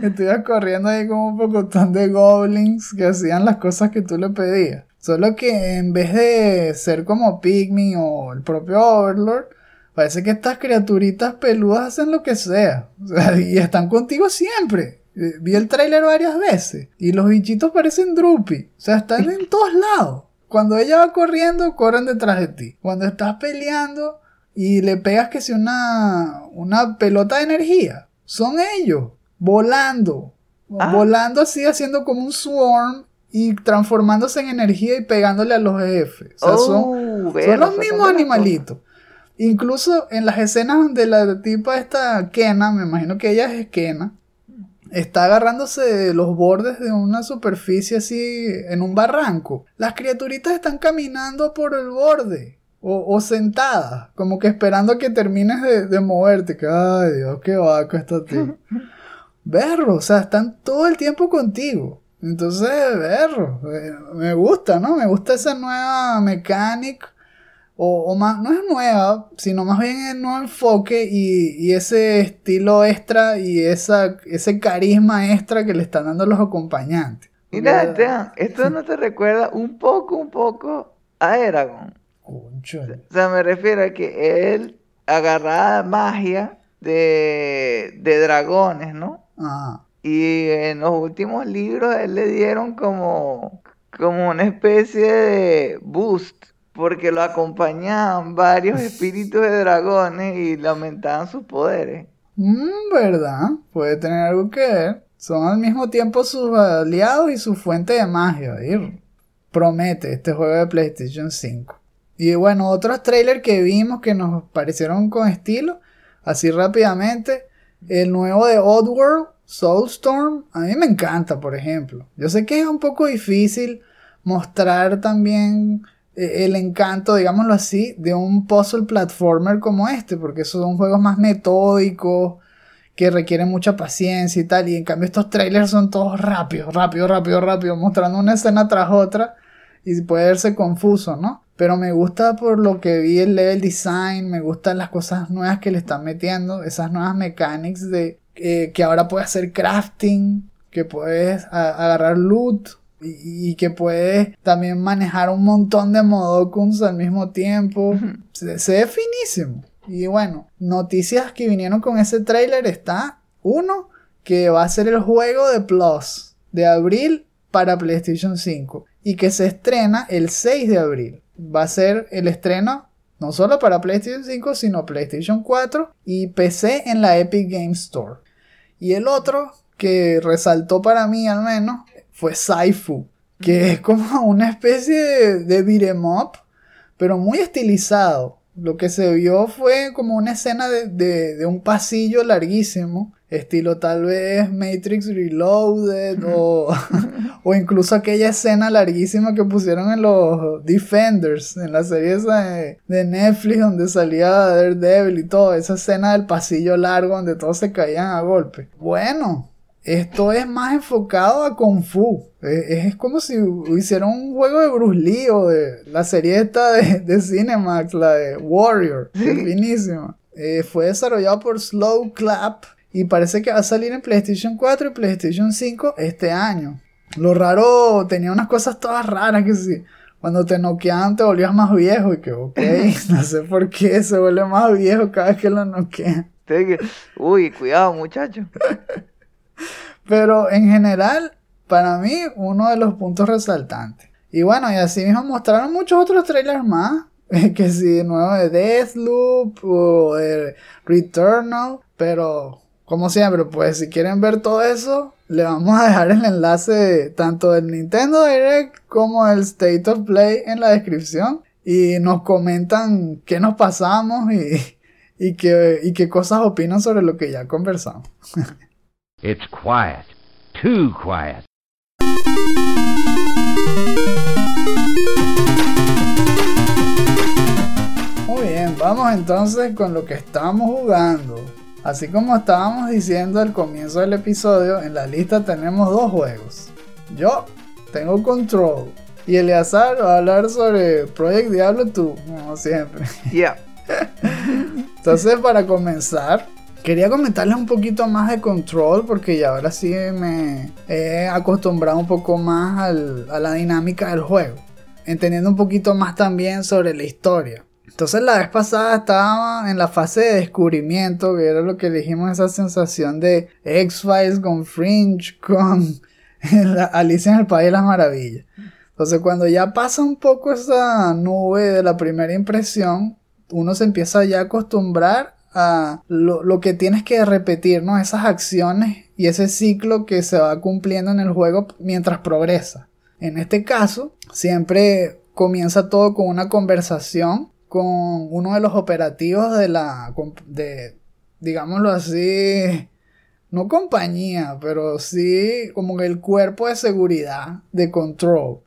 [laughs] que corriendo ahí como un pocotón de goblins que hacían las cosas que tú le pedías. Solo que en vez de ser como Pikmin o el propio Overlord, parece que estas criaturitas peludas hacen lo que sea. [laughs] O sea, y están contigo siempre. Eh, Vi el tráiler varias veces. Y los bichitos parecen Droopy. O sea, están en [laughs] todos lados. Cuando ella va corriendo, corren detrás de ti. Cuando estás peleando y le pegas que si una, una pelota de energía, son ellos, volando. Ah. Volando así, haciendo como un swarm y transformándose en energía y pegándole a los jefes. O sea, son, Oh, son los mismos animalitos. Incluso en las escenas donde la tipa esta Kena, me imagino que ella es Kena, está agarrándose de los bordes de una superficie así en un barranco. Las criaturitas están caminando por el borde. O, o sentadas, como que esperando a que termines de, de moverte. Que, ay Dios, qué vaco esta [laughs] tía. Berro, o sea, están todo el tiempo contigo. Entonces, berro, eh, me gusta, ¿no? Me gusta esa nueva mecánica. O, o más, no es nueva, sino más bien el nuevo enfoque y, y ese estilo extra y esa, ese carisma extra que le están dando los acompañantes. Mira, Esteban, [laughs] esto no te recuerda un poco, un poco a Eragon. O sea, me refiero a que él agarraba magia de, de dragones, ¿no? Ah, Y en los últimos libros él le dieron como, como una especie de boost, porque lo acompañaban varios espíritus de dragones y le aumentaban sus poderes. Mm, ¿verdad? Puede tener algo que ver. Son al mismo tiempo sus aliados y su fuente de magia. Y promete este juego de PlayStation 5. Y bueno, otros trailers que vimos que nos parecieron con estilo, así rápidamente. El nuevo de Oddworld, Soulstorm, a mí me encanta, por ejemplo. Yo sé que es un poco difícil mostrar también el encanto, digámoslo así, de un puzzle platformer como este, porque esos son juegos más metódicos, que requieren mucha paciencia y tal, y en cambio estos trailers son todos rápidos, rápido, rápido, rápido, mostrando una escena tras otra, y puede verse confuso, ¿no? Pero me gusta por lo que vi el level design, me gustan las cosas nuevas que le están metiendo, esas nuevas mechanics de eh, que ahora puedes hacer crafting, que puedes agarrar loot y, y que puedes también manejar un montón de modokuns al mismo tiempo. Se, se ve finísimo. Y bueno, noticias que vinieron con ese trailer está uno que va a ser el juego de Plus de abril para PlayStation 5 y que se estrena el 6 de abril. Va a ser el estreno no solo para PlayStation 5, sino PlayStation 4 y PC en la Epic Game Store. Y el otro que resaltó para mí al menos fue Saifu, que es como una especie de, de beat'em up, pero muy estilizado. Lo que se vio fue como una escena de, de- de un pasillo larguísimo, estilo tal vez Matrix Reloaded o, [laughs] [laughs] o incluso aquella escena larguísima que pusieron en los Defenders, en la serie esa de, de Netflix donde salía Daredevil y todo, esa escena del pasillo largo donde todos se caían a golpe. Bueno, esto es más enfocado a Kung Fu. Es, es como si hicieran un juego de Bruce Lee o de la serie esta de, de Cinemax, la de Warrior. que Es [laughs] finísima. Eh, fue desarrollado por Slow Clap y parece que va a salir en PlayStation 4 y PlayStation 5 este año. Lo raro, tenía unas cosas todas raras que sí. Cuando te noqueaban te volvías más viejo y que, ok, [laughs] no sé por qué se vuelve más viejo cada vez que lo noquean. Uy, cuidado, muchacho. [laughs] Pero en general, para mí, uno de los puntos resaltantes. Y bueno, y así mismo mostraron muchos otros trailers más. [laughs] Que si de nuevo de Deathloop o de Returnal. Pero, como siempre, pues si quieren ver todo eso, le vamos a dejar el enlace tanto del Nintendo Direct como el State of Play en la descripción. Y nos comentan qué nos pasamos y, y, qué, y qué cosas opinan sobre lo que ya conversamos. [laughs] It's quiet. Too quiet. Muy bien, vamos entonces con lo que estamos jugando. Así como estábamos diciendo al comienzo del episodio, en la lista tenemos dos juegos. Yo tengo Control y Eleazar va a hablar sobre Project Diablo 2, como siempre. Ya. [laughs] Entonces, para comenzar, quería comentarles un poquito más de Control porque ya ahora sí me he acostumbrado un poco más a la dinámica del juego, entendiendo un poquito más también sobre la historia. Entonces la vez pasada estaba en la fase de descubrimiento, que era lo que dijimos, esa sensación de X-Files con Fringe, con [laughs] Alicia en el País de las Maravillas. Entonces cuando ya pasa un poco esa nube de la primera impresión, uno se empieza ya a acostumbrar a lo, lo que tienes que repetir, ¿no? Esas acciones y ese ciclo que se va cumpliendo en el juego mientras progresa. En este caso, siempre comienza todo con una conversación con uno de los operativos de la, de, digámoslo así, no compañía, pero sí como el cuerpo de seguridad de control.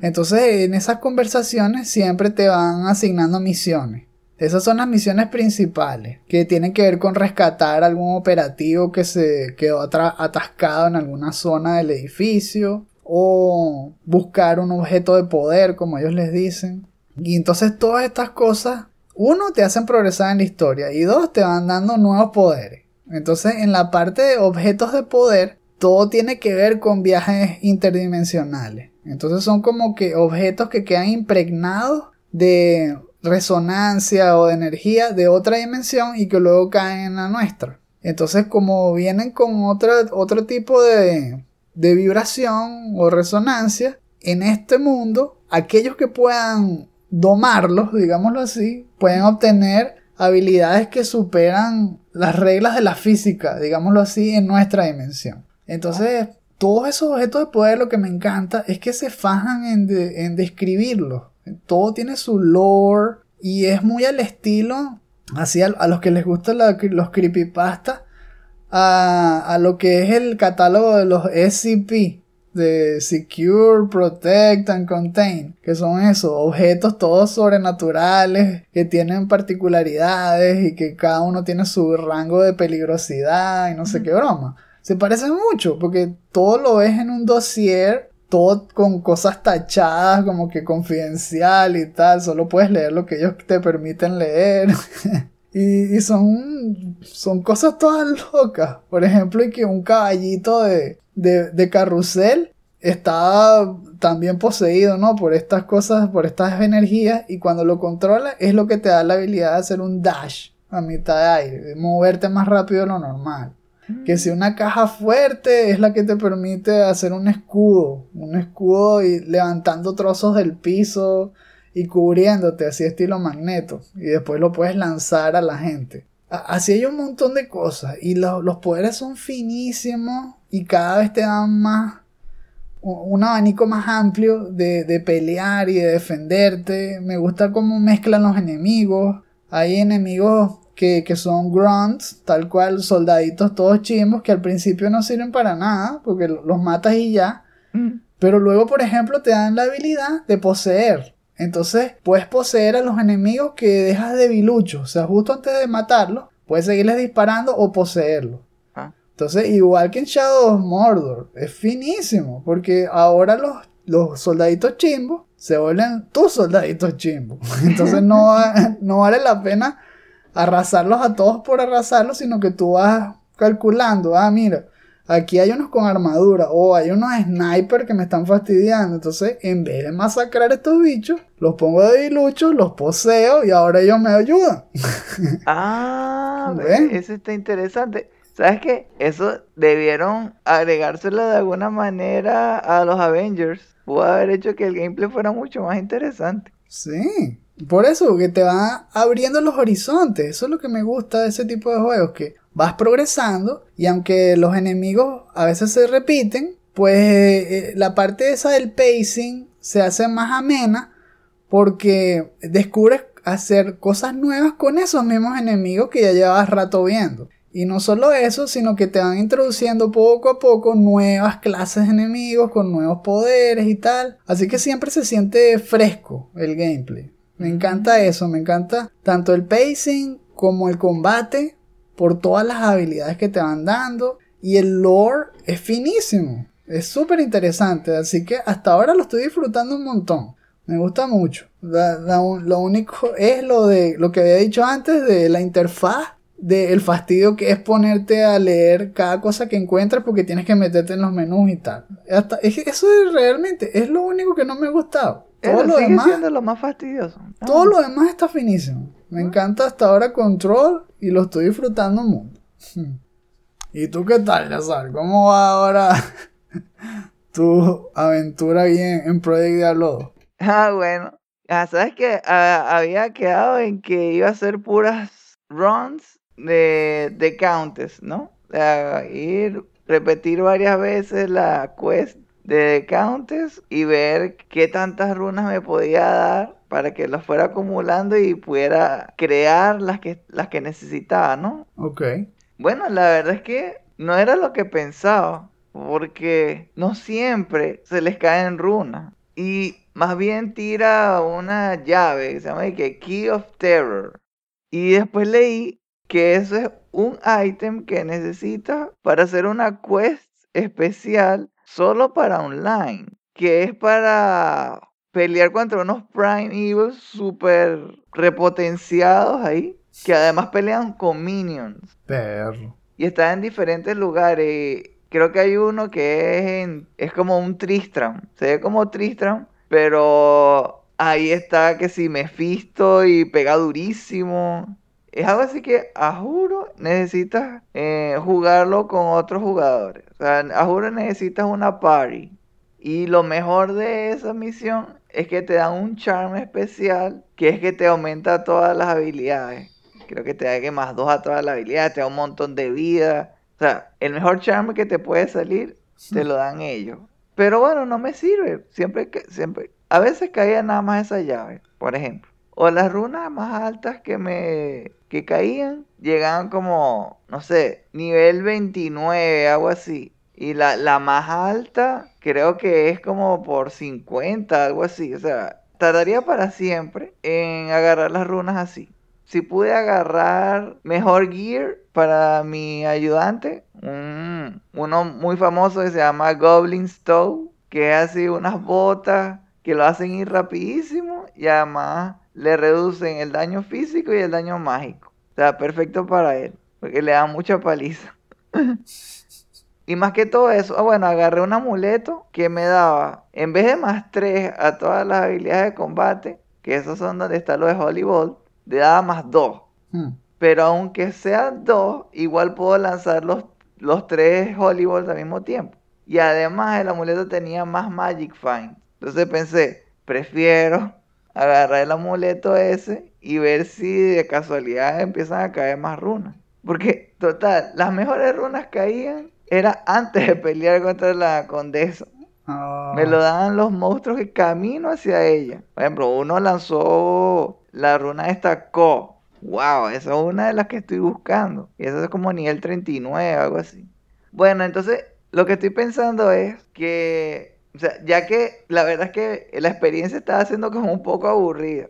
Entonces en esas conversaciones siempre te van asignando misiones. Esas son las misiones principales, que tienen que ver con rescatar algún operativo que se quedó atascado en alguna zona del edificio, o buscar un objeto de poder, como ellos les dicen. Y entonces todas estas cosas, uno, te hacen progresar en la historia, y dos, te van dando nuevos poderes. Entonces en la parte de objetos de poder, todo tiene que ver con viajes interdimensionales. Entonces son como que objetos que quedan impregnados de resonancia o de energía de otra dimensión y que luego caen en la nuestra. Entonces como vienen con otra, otro tipo de, de vibración o resonancia, en este mundo, aquellos que puedan domarlos, digámoslo así, pueden obtener habilidades que superan las reglas de la física, digámoslo así, en nuestra dimensión. Entonces, todos esos objetos de poder lo que me encanta es que se fajan en, en describirlos. Todo tiene su lore y es muy al estilo, así a, a los que les gustan la- los creepypasta, a, a lo que es el catálogo de los SCP, de Secure, Protect and Contain, que son esos objetos todos sobrenaturales que tienen particularidades y que cada uno tiene su rango de peligrosidad y no sé qué broma. Se parecen mucho porque todo lo ves en un dossier, todo con cosas tachadas como que confidencial y tal, solo puedes leer lo que ellos te permiten leer. [laughs] Y, y son, son cosas todas locas. Por ejemplo, y que un caballito de, de, carrusel estaba también poseído, ¿no? Por estas cosas, por estas energías. Y cuando lo controla es lo que te da la habilidad de hacer un dash a mitad de aire, de moverte más rápido de lo normal. Que si una caja fuerte es la que te permite hacer un escudo, un escudo y levantando trozos del piso y cubriéndote, así estilo magneto, y después lo puedes lanzar a la gente. Así hay un montón de cosas, y lo- los poderes son finísimos y cada vez te dan más, un abanico más amplio de, de pelear y de defenderte. Me gusta cómo mezclan los enemigos. Hay enemigos que, que son grunts, tal cual, soldaditos todos chimbos que al principio no sirven para nada, porque lo- los matas y ya. Mm. Pero luego, por ejemplo, te dan la habilidad de poseer. Entonces, puedes poseer a los enemigos que dejas debiluchos. O sea, justo antes de matarlos, puedes seguirles disparando o poseerlos. Ah. Entonces, igual que en Shadow of Mordor, es finísimo. Porque ahora los, los soldaditos chimbos se vuelven tus soldaditos chimbos. [laughs] Entonces, no, [laughs] no vale la pena arrasarlos a todos por arrasarlos, sino que tú vas calculando. Ah, mira, aquí hay unos con armadura o hay unos sniper que me están fastidiando. Entonces, en vez de masacrar a estos bichos, los pongo de diluchos, los poseo y ahora ellos me ayudan. [laughs] Ah, eso está interesante. ¿Sabes qué? Eso debieron agregárselo de alguna manera a los Avengers. Pudo haber hecho que el gameplay fuera mucho más interesante. Sí, por eso que te va abriendo los horizontes. Eso es lo que me gusta de ese tipo de juegos, que vas progresando y aunque los enemigos a veces se repiten, pues eh, la parte esa del pacing se hace más amena porque descubres hacer cosas nuevas con esos mismos enemigos que ya llevabas rato viendo. Y no solo eso, sino que te van introduciendo poco a poco nuevas clases de enemigos con nuevos poderes y tal. Así que siempre se siente fresco el gameplay. Me encanta eso, me encanta tanto el pacing como el combate por todas las habilidades que te van dando. Y el lore es finísimo, es súper interesante. Así que hasta ahora lo estoy disfrutando un montón. Me gusta mucho. Lo único es lo de lo que había dicho antes de la interfaz, del fastidio que es ponerte a leer cada cosa que encuentras porque tienes que meterte en los menús y tal. Hasta, es eso es realmente es lo único que no me ha gustado. Todo lo sigue demás, siendo lo más fastidioso. Ah, todo lo demás está finísimo. Me encanta hasta ahora Control y lo estoy disfrutando mundo. [laughs] ¿Y tú qué tal, Yazar? ¿Cómo va ahora [laughs] tu aventura ahí en, Project Diablo 2? Ah, bueno. Ah, ¿sabes qué? Ah, había quedado en que iba a hacer puras runs de, de counters, ¿no? Sea, ir, repetir varias veces la quest de counters y ver qué tantas runas me podía dar para que las fuera acumulando y pudiera crear las que, las que necesitaba, ¿no? Ok. Bueno, la verdad es que no era lo que pensaba, porque no siempre se les caen runas. Y más bien tira una llave que se llama que Key of Terror. Y después leí que eso es un ítem que necesitas para hacer una quest especial solo para online. Que es para pelear contra unos Prime Evils super repotenciados ahí. Que además pelean con minions. Perro. Y está en diferentes lugares. Creo que hay uno que es en, es como un Tristram. Se ve como Tristram, pero ahí está que si Mephisto y pega durísimo. Es algo así que, a juro, necesitas eh, jugarlo con otros jugadores. O sea, a juro necesitas una party. Y lo mejor de esa misión es que te dan un charm especial, que es que te aumenta todas las habilidades. Creo que te da que más dos a todas las habilidades, te da un montón de vida. O sea, el mejor charm que te puede salir, te [laughs] lo dan ellos. Pero bueno, no me sirve. Siempre que, siempre. A veces caía nada más esa llave, por ejemplo. O las runas más altas que me que caían llegaban como, no sé, nivel 29, algo así. Y la, la más alta creo que es como por 50, algo así. O sea, tardaría para siempre en agarrar las runas así. Si pude agarrar mejor gear para mi ayudante, un- uno muy famoso que se llama Goblin Stove, que es así unas botas que lo hacen ir rapidísimo y además le reducen el daño físico y el daño mágico. O sea, perfecto para él, porque le da mucha paliza. [laughs] Y más que todo eso, ah, bueno, agarré un amuleto que me daba, en vez de más 3 a todas las habilidades de combate, que esos son donde está lo de Holy Bolt, le daba más 2. Hmm. Pero aunque sean 2, igual puedo lanzar los, los 3 Holy al mismo tiempo. Y además el amuleto tenía más Magic Find. Entonces pensé, prefiero agarrar el amuleto ese y ver si de casualidad empiezan a caer más runas. Porque, total, las mejores runas caían era antes de pelear contra la condesa. Ah, Me lo daban los monstruos que camino hacia ella. Por ejemplo, uno lanzó la runa esta Ko. Wow, esa es una de las que estoy buscando. Y eso es como nivel 39, algo así. Bueno, entonces lo que estoy pensando es que, o sea, ya que la verdad es que la experiencia estaba siendo como un poco aburrida.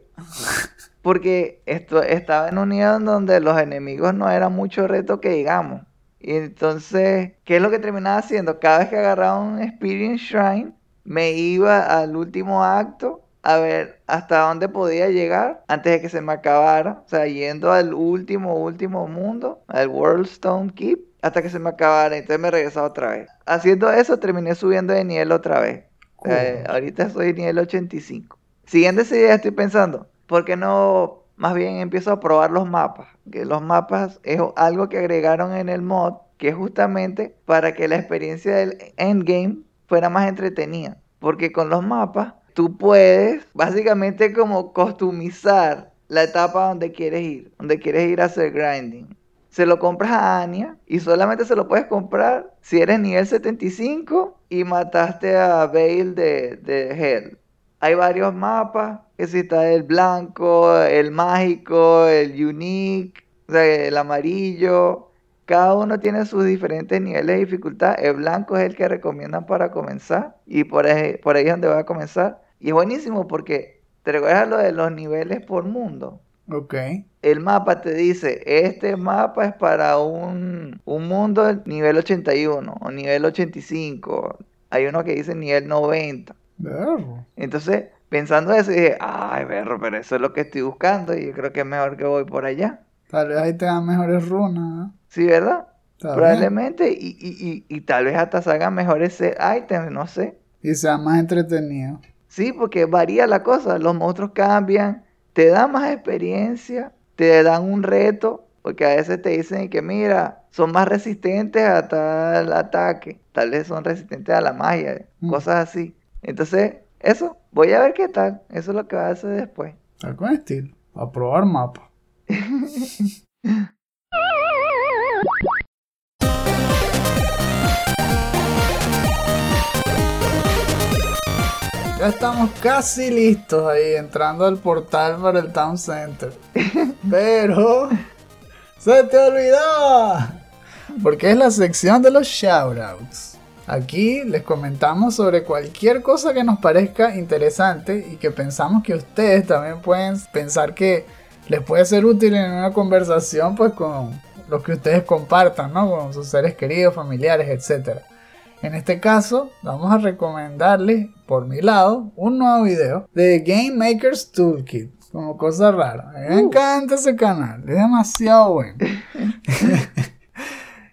Porque esto estaba en un donde los enemigos no eran mucho reto que digamos. Y entonces, ¿qué es lo que terminaba haciendo? Cada vez que agarraba un Experience Shrine, me iba al último acto a ver hasta dónde podía llegar antes de que se me acabara. O sea, yendo al último, último mundo, al World Stone Keep, hasta que se me acabara. Entonces me regresaba otra vez. Haciendo eso, terminé subiendo de nivel otra vez. Cool. ahorita soy nivel 85. Siguiendo esa idea, estoy pensando, ¿por qué no más bien empiezo a probar los mapas? Que los mapas es algo que agregaron en el mod, que es justamente para que la experiencia del endgame fuera más entretenida. Porque con los mapas tú puedes básicamente como customizar la etapa donde quieres ir, donde quieres ir a hacer grinding. Se lo compras a Anya y solamente se lo puedes comprar si eres nivel 75 y mataste a Bale de, de Hell. Hay varios mapas, que si está el blanco, el mágico, el unique, o sea, el amarillo. Cada uno tiene sus diferentes niveles de dificultad. El blanco es el que recomiendan para comenzar. Y por ahí, por ahí es donde va a comenzar. Y es buenísimo porque te recuerdas lo de los niveles por mundo. ok. El mapa te dice, este mapa es para un, un mundo nivel 81 o nivel 85. Hay uno que dice nivel 90. Perro. Entonces pensando eso dije, ay, berro, pero eso es lo que estoy buscando y yo creo que es mejor que voy por allá. Tal vez ahí te dan mejores runas, ¿no? Sí, ¿verdad? Probablemente y, y, y, y tal vez hasta salgan mejores set items, no sé. Y sea más entretenido. Sí, porque varía la cosa, los monstruos cambian, te dan más experiencia, te dan un reto, porque a veces te dicen que mira, son más resistentes a tal ataque, tal vez son resistentes a la magia, Mm. cosas así. Entonces, eso, voy a ver qué tal, eso es lo que va a hacer después. Está con estilo. A probar mapa. [laughs] Ya estamos casi listos ahí, entrando al portal para el Town Center. [laughs] Pero... ¡Se te olvidó! Porque es la sección de los shoutouts. Aquí les comentamos sobre cualquier cosa que nos parezca interesante y que pensamos que ustedes también pueden pensar que les puede ser útil en una conversación pues con los que ustedes compartan, ¿no? Con sus seres queridos, familiares, etc. En este caso, vamos a recomendarles, por mi lado, un nuevo video de Game Maker's Toolkit. Como cosa rara. A mí me encanta ese canal. Es demasiado bueno. [laughs]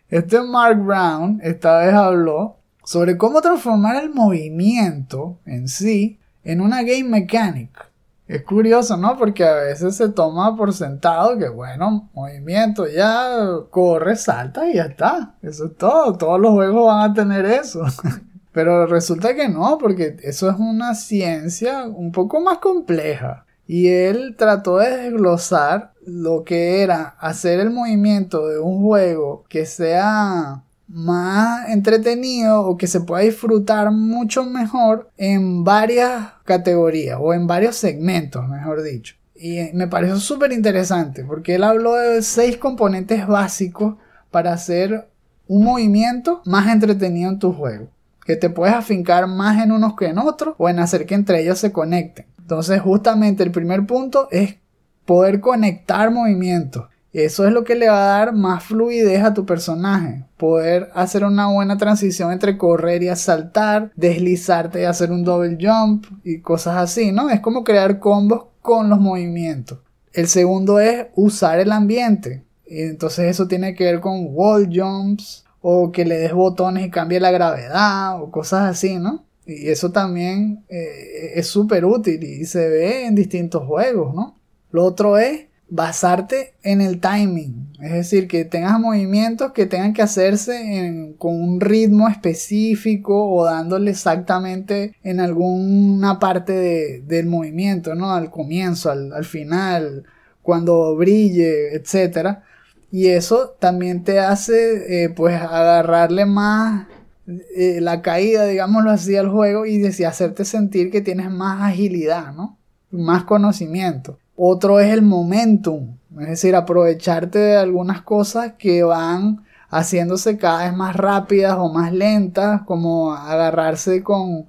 Este Mark Brown esta vez habló sobre cómo transformar el movimiento en sí en una game mechanic. Es curioso, ¿no? Porque a veces se toma por sentado que, bueno, movimiento ya corre, salta y ya está. Eso es todo. Todos los juegos van a tener eso. [laughs] Pero resulta que no, porque eso es una ciencia un poco más compleja. Y él trató de desglosar lo que era hacer el movimiento de un juego que sea más entretenido o que se pueda disfrutar mucho mejor en varias categorías o en varios segmentos, mejor dicho. Y me pareció súper interesante porque él habló de seis componentes básicos para hacer un movimiento más entretenido en tu juego. Que te puedes afincar más en unos que en otros o en hacer que entre ellos se conecten. Entonces justamente el primer punto es poder conectar movimientos. Eso es lo que le va a dar más fluidez a tu personaje. Poder hacer una buena transición entre correr y saltar, deslizarte y hacer un double jump y cosas así, ¿no? Es como crear combos con los movimientos. El segundo es usar el ambiente. Entonces eso tiene que ver con wall jumps o que le des botones y cambie la gravedad o cosas así, ¿no? Y eso también eh, es súper útil y se ve en distintos juegos, ¿no? Lo otro es basarte en el timing, es decir, que tengas movimientos que tengan que hacerse con un ritmo específico o dándole exactamente en alguna parte de- del movimiento, ¿no? Al comienzo, al, al final, cuando brille, etcétera. Y eso también te hace, eh, pues, agarrarle más eh, la caída, digámoslo así, al juego y hacerte sentir que tienes más agilidad, ¿no? Más conocimiento. Otro es el momentum, es decir, aprovecharte de algunas cosas que van haciéndose cada vez más rápidas o más lentas, como agarrarse con,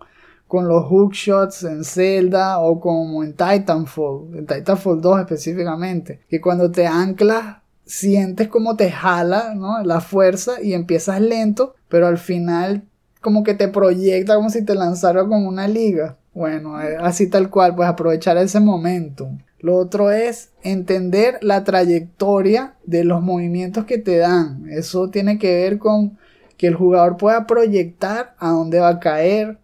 con los hookshots en Zelda o como en Titanfall, en Titanfall 2 específicamente, que cuando te anclas sientes como te jala ¿no? la fuerza y empiezas lento, pero al final como que te proyecta como si te lanzara con una liga. Bueno, eh, así tal cual, pues aprovechar ese momento. Lo otro es entender la trayectoria de los movimientos que te dan. Eso tiene que ver con que el jugador pueda proyectar a dónde va a caer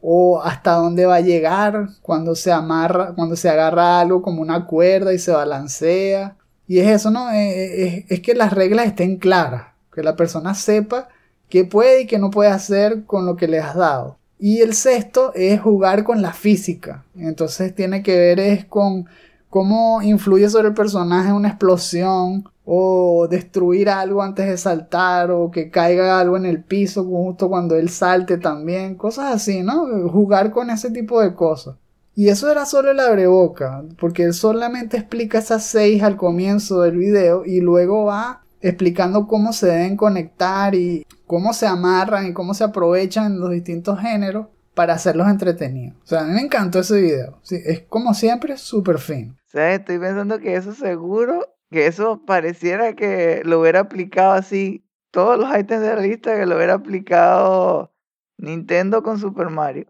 o hasta dónde va a llegar cuando se amarra, cuando se agarra algo como una cuerda y se balancea. Y es eso, ¿no? Eh, Es, es que las reglas estén claras, que la persona sepa qué puede y qué no puede hacer con lo que le has dado. Y el sexto es jugar con la física. Entonces tiene que ver es con cómo influye sobre el personaje una explosión o destruir algo antes de saltar o que caiga algo en el piso justo cuando él salte también, cosas así, ¿no? Jugar con ese tipo de cosas. Y eso era solo el abreboca, porque él solamente explica esas seis al comienzo del video y luego va explicando cómo se deben conectar y cómo se amarran y cómo se aprovechan los distintos géneros para hacerlos entretenidos. O sea, a mí me encantó ese video. Sí, es como siempre súper fino. O sea, estoy pensando que eso seguro, que eso pareciera que lo hubiera aplicado así, todos los ítems de la lista que lo hubiera aplicado Nintendo con Super Mario.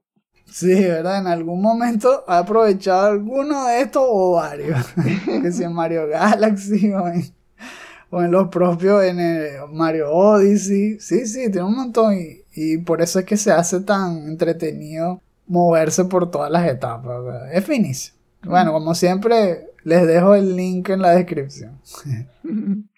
Sí, ¿verdad? En algún momento ha aprovechado alguno de estos o varios. [laughs] que si en Mario Galaxy o en, o en los propios, en el Mario Odyssey. Sí, sí, tiene un montón. Y, y por eso es que se hace tan entretenido moverse por todas las etapas. Es finísimo. Bueno, como siempre, les dejo el link en la descripción. [laughs]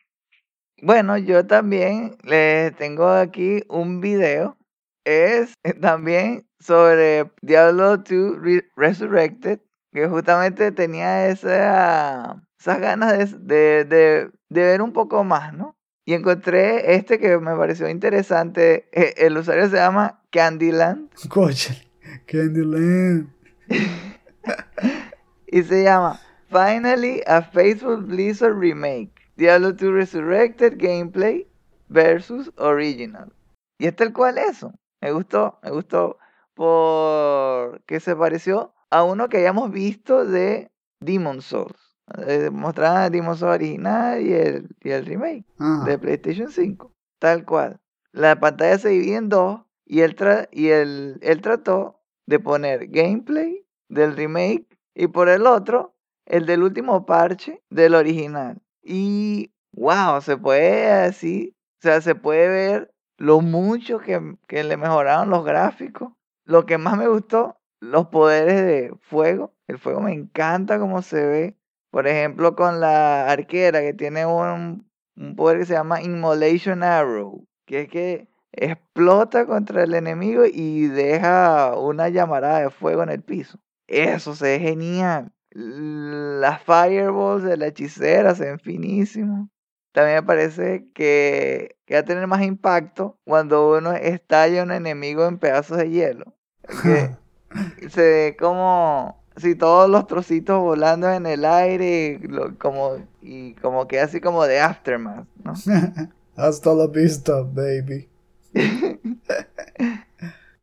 Bueno, yo también les tengo aquí un video. Es también sobre Diablo 2 Re- Resurrected, que justamente tenía esa, esas ganas de, de- de ver un poco más, ¿no? Y encontré este que me pareció interesante. Eh, El usuario se llama Candyland [laughs] Coche. Candyland. [laughs] y se llama Finally a Faithful Blizzard Remake. Diablo 2 Resurrected Gameplay versus Original. Y es tal cual eso. Me gustó, me gustó porque se pareció a uno que hayamos visto de Demon Souls. Eh, mostraban Demon Souls original y el, y el remake Ajá. de PlayStation 5. Tal cual. La pantalla se divide en dos y él, tra- y él, él trató de poner gameplay del remake y por el otro el del último parche del original. Y wow, se puede así, o sea, se puede ver lo mucho que, que le mejoraron los gráficos. Lo que más me gustó, los poderes de fuego. El fuego me encanta cómo se ve. Por ejemplo, con la arquera que tiene un, un poder que se llama Immolation Arrow, que es que explota contra el enemigo y deja una llamarada de fuego en el piso. Eso se ve genial. Las fireballs de la hechicera se ven finísimos. También me parece que, que va a tener más impacto cuando uno estalla a un enemigo en pedazos de hielo. Que [laughs] se ve como si todos los trocitos volando en el aire lo- como, y como que así como de aftermath, ¿no? [laughs] Hasta la vista, baby. [laughs]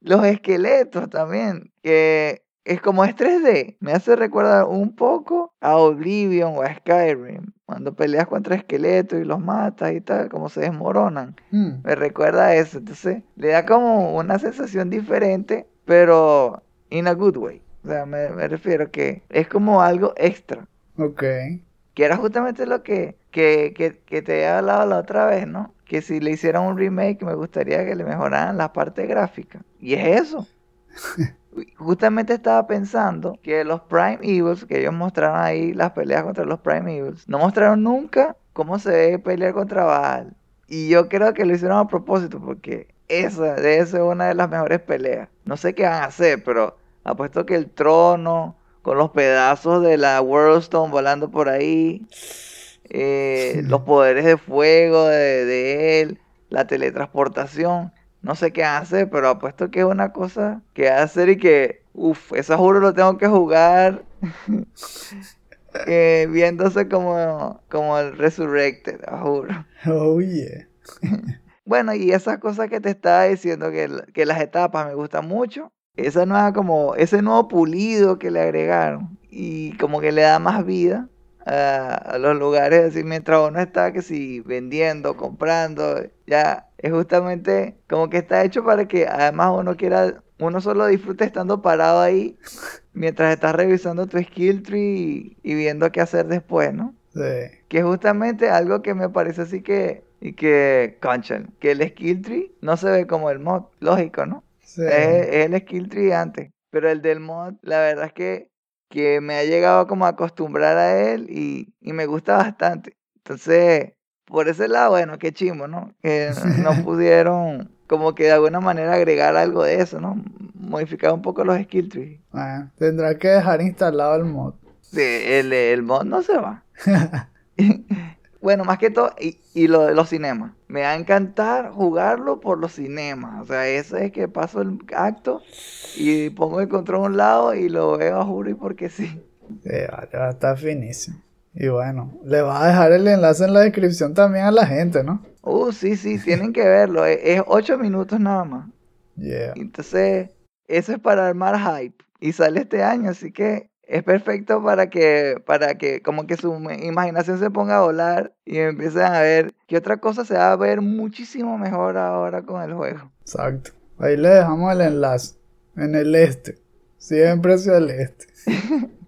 Los esqueletos también, que es como es 3D, me hace recordar un poco a Oblivion o a Skyrim, cuando peleas contra esqueletos y los matas y tal, como se desmoronan. Hmm. Me recuerda a eso, entonces le da como una sensación diferente, pero in a good way. O sea, me, me refiero que es como algo extra, Ok. que era justamente lo que, que, que, que te había hablado la otra vez, ¿no? Que si le hicieran un remake me gustaría que le mejoraran la parte gráfica. Y es eso. [laughs] Justamente estaba pensando que los Prime Evils, que ellos mostraron ahí las peleas contra los Prime Evils, no mostraron nunca cómo se ve pelear contra Baal. Y yo creo que lo hicieron a propósito porque esa debe ser una de las mejores peleas. No sé qué van a hacer, pero apuesto que el trono con los pedazos de la Worldstone volando por ahí, eh, los poderes de fuego de, de él, la teletransportación. No sé qué hacer, pero apuesto que es una cosa que hacer y que, uff, eso juro lo tengo que jugar [laughs] eh, viéndose como, como el Resurrected, juro. Oh, yeah. [laughs] Bueno, y esas cosas que te estaba diciendo, que, que las etapas me gustan mucho, esa nueva como, ese nuevo pulido que le agregaron y como que le da más vida a, a los lugares, así mientras uno está que si vendiendo, comprando, ya es justamente como que está hecho para que además uno quiera, uno solo disfrute estando parado ahí mientras estás revisando tu skill tree y, y viendo qué hacer después, ¿no? Sí. Que es justamente algo que me parece así que, y que, concha, que el skill tree no se ve como el mod, lógico, ¿no? Sí. Es, es el skill tree antes, pero el del mod, la verdad es que, que me ha llegado como a acostumbrar a él y, y me gusta bastante. Entonces, por ese lado, bueno, qué chimbo, ¿no? Que no [laughs] pudieron como que de alguna manera agregar algo de eso, ¿no? Modificar un poco los skill trees. Bueno, tendrá que dejar instalado el mod. Sí, el, el mod no se va. [laughs] [laughs] bueno, más que todo, y, y lo de los cinemas. Me va a encantar jugarlo por los cinemas. O sea, ese es que paso el acto y pongo el control a un lado y lo veo a juro y porque sí. Sí, vale, va a estar finísimo. Y bueno, le va a dejar el enlace en la descripción también a la gente, ¿no? Uh, sí, sí, tienen que verlo. Es, es ocho minutos nada más. Yeah. Entonces, eso es para armar hype. Y sale este año, así que es perfecto para que, para que como que su imaginación se ponga a volar y empiecen a ver qué otra cosa se va a ver muchísimo mejor ahora con el juego. Exacto. Ahí le dejamos el enlace. En el este. Siempre hacia el este. [laughs]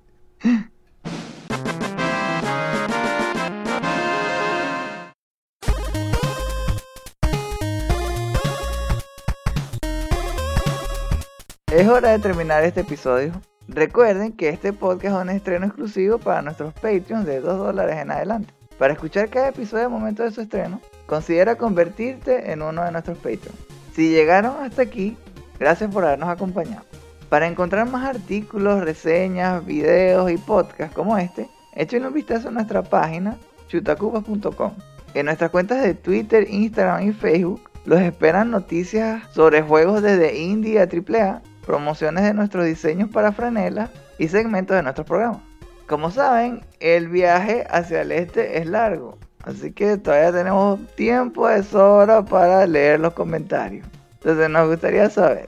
Es hora de terminar este episodio. Recuerden que este podcast es un estreno exclusivo para nuestros Patreons de 2 dólares en adelante. Para escuchar cada episodio al momento de su estreno, considera convertirte en uno de nuestros Patreons. Si llegaron hasta aquí, gracias por habernos acompañado. Para encontrar más artículos, reseñas, videos y podcasts como este, echen un vistazo a nuestra página chutacupas.com. En nuestras cuentas de Twitter, Instagram y Facebook los esperan noticias sobre juegos desde indie a AAA promociones de nuestros diseños para franelas y segmentos de nuestros programas. Como saben, el viaje hacia el este es largo, así que todavía tenemos tiempo de sobra para leer los comentarios. Entonces nos gustaría saber,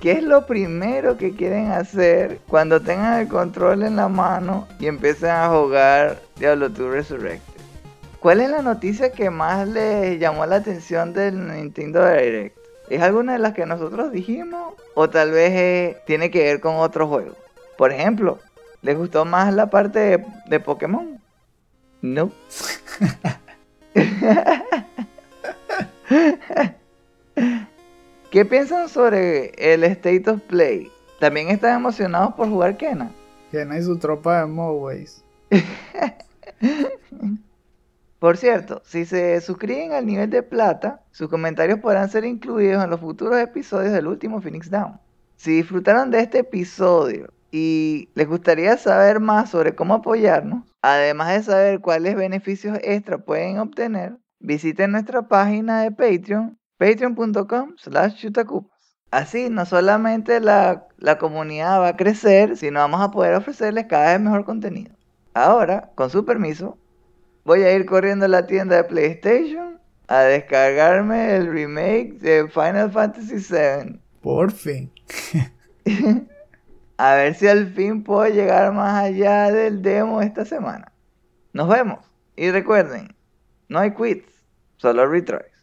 ¿qué es lo primero que quieren hacer cuando tengan el control en la mano y empiecen a jugar Diablo 2 Resurrected? ¿Cuál es la noticia que más les llamó la atención del Nintendo Direct? ¿Es alguna de las que nosotros dijimos? ¿O tal vez eh, tiene que ver con otro juego? Por ejemplo, ¿les gustó más la parte de, de Pokémon? No. [laughs] ¿Qué piensan sobre el State of Play? ¿También están emocionados por jugar Kena? Kena y su tropa de Moways. [laughs] Por cierto, si se suscriben al nivel de plata, sus comentarios podrán ser incluidos en los futuros episodios del último Phoenix Down. Si disfrutaron de este episodio y les gustaría saber más sobre cómo apoyarnos, además de saber cuáles beneficios extra pueden obtener, visiten nuestra página de Patreon, patreon.com slash chutacupas. Así no solamente la, la comunidad va a crecer, sino vamos a poder ofrecerles cada vez mejor contenido. Ahora, con su permiso, voy a ir corriendo a la tienda de PlayStation a descargarme el remake de Final Fantasy VII. Por fin. [laughs] a ver si al fin puedo llegar más allá del demo esta semana. Nos vemos. Y recuerden, no hay quits, solo retries.